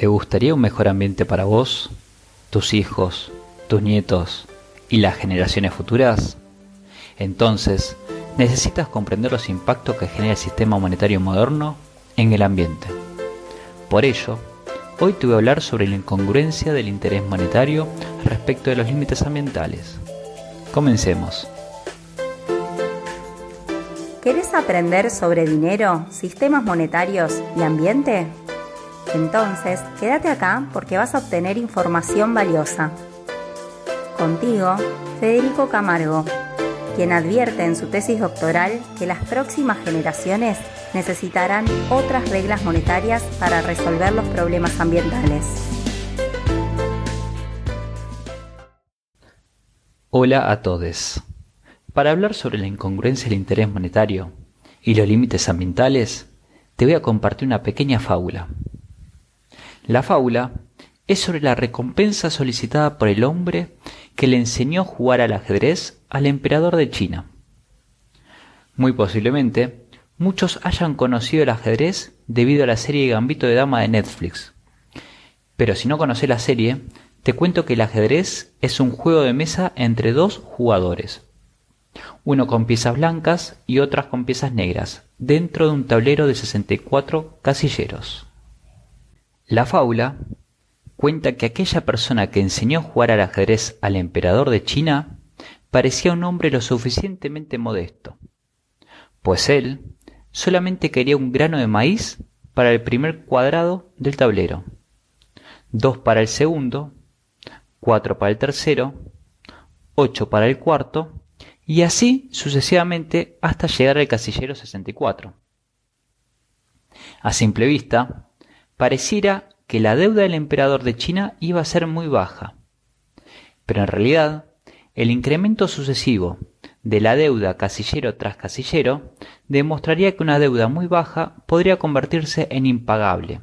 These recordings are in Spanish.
¿Te gustaría un mejor ambiente para vos, tus hijos, tus nietos y las generaciones futuras? Entonces, necesitas comprender los impactos que genera el sistema monetario moderno en el ambiente. Por ello, hoy te voy a hablar sobre la incongruencia del interés monetario respecto de los límites ambientales. Comencemos. ¿Querés aprender sobre dinero, sistemas monetarios y ambiente? Entonces, quédate acá porque vas a obtener información valiosa. Contigo, Federico Camargo, quien advierte en su tesis doctoral que las próximas generaciones necesitarán otras reglas monetarias para resolver los problemas ambientales. Hola a todos. Para hablar sobre la incongruencia del interés monetario y los límites ambientales, te voy a compartir una pequeña fábula. La fábula es sobre la recompensa solicitada por el hombre que le enseñó a jugar al ajedrez al emperador de China. Muy posiblemente, muchos hayan conocido el ajedrez debido a la serie Gambito de Dama de Netflix. Pero si no conoces la serie, te cuento que el ajedrez es un juego de mesa entre dos jugadores. Uno con piezas blancas y otras con piezas negras, dentro de un tablero de 64 casilleros. La fábula cuenta que aquella persona que enseñó a jugar al ajedrez al emperador de China parecía un hombre lo suficientemente modesto, pues él solamente quería un grano de maíz para el primer cuadrado del tablero, dos para el segundo, cuatro para el tercero, ocho para el cuarto, y así sucesivamente hasta llegar al casillero 64. A simple vista, pareciera que la deuda del emperador de China iba a ser muy baja. Pero en realidad, el incremento sucesivo de la deuda casillero tras casillero demostraría que una deuda muy baja podría convertirse en impagable.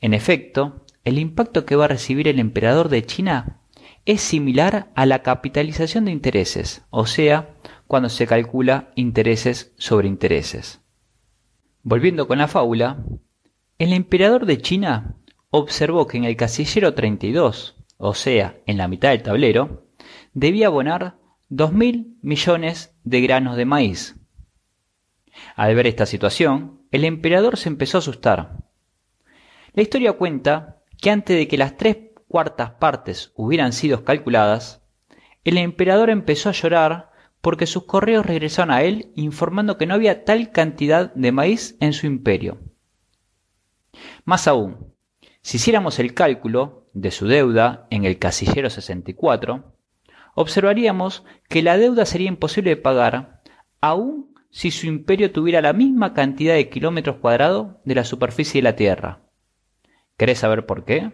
En efecto, el impacto que va a recibir el emperador de China es similar a la capitalización de intereses, o sea, cuando se calcula intereses sobre intereses. Volviendo con la fábula, el emperador de China observó que en el casillero 32, o sea, en la mitad del tablero, debía abonar 2.000 millones de granos de maíz. Al ver esta situación, el emperador se empezó a asustar. La historia cuenta que antes de que las tres cuartas partes hubieran sido calculadas, el emperador empezó a llorar porque sus correos regresaron a él informando que no había tal cantidad de maíz en su imperio. Más aún, si hiciéramos el cálculo de su deuda en el casillero 64, observaríamos que la deuda sería imposible de pagar aun si su imperio tuviera la misma cantidad de kilómetros cuadrados de la superficie de la Tierra. ¿Querés saber por qué?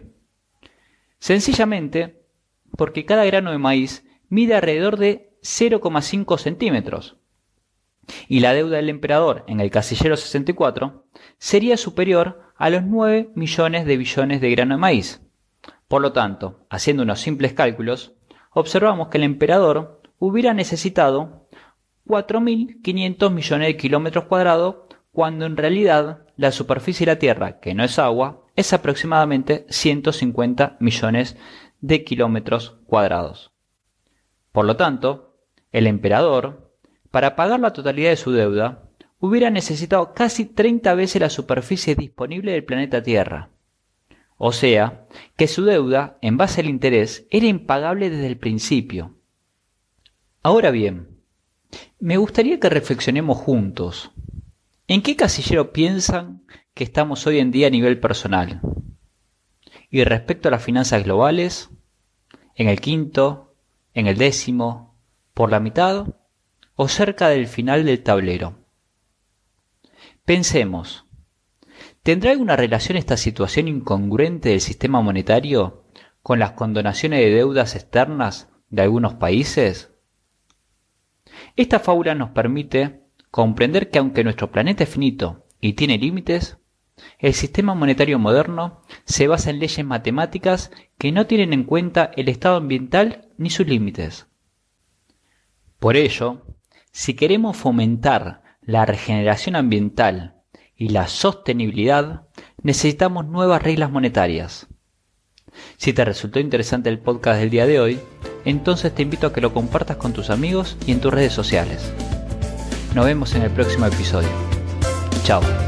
Sencillamente porque cada grano de maíz mide alrededor de 0,5 centímetros, y la deuda del emperador en el casillero 64 sería superior a los 9 millones de billones de grano de maíz. Por lo tanto, haciendo unos simples cálculos, observamos que el emperador hubiera necesitado 4.500 millones de kilómetros cuadrados cuando en realidad la superficie de la Tierra, que no es agua, es aproximadamente 150 millones de kilómetros cuadrados. Por lo tanto, el emperador, para pagar la totalidad de su deuda, hubiera necesitado casi 30 veces la superficie disponible del planeta Tierra. O sea, que su deuda, en base al interés, era impagable desde el principio. Ahora bien, me gustaría que reflexionemos juntos. ¿En qué casillero piensan que estamos hoy en día a nivel personal? Y respecto a las finanzas globales, ¿en el quinto, en el décimo, por la mitad o cerca del final del tablero? Pensemos, ¿tendrá alguna relación esta situación incongruente del sistema monetario con las condonaciones de deudas externas de algunos países? Esta fábula nos permite comprender que aunque nuestro planeta es finito y tiene límites, el sistema monetario moderno se basa en leyes matemáticas que no tienen en cuenta el estado ambiental ni sus límites. Por ello, si queremos fomentar la regeneración ambiental y la sostenibilidad, necesitamos nuevas reglas monetarias. Si te resultó interesante el podcast del día de hoy, entonces te invito a que lo compartas con tus amigos y en tus redes sociales. Nos vemos en el próximo episodio. Chao.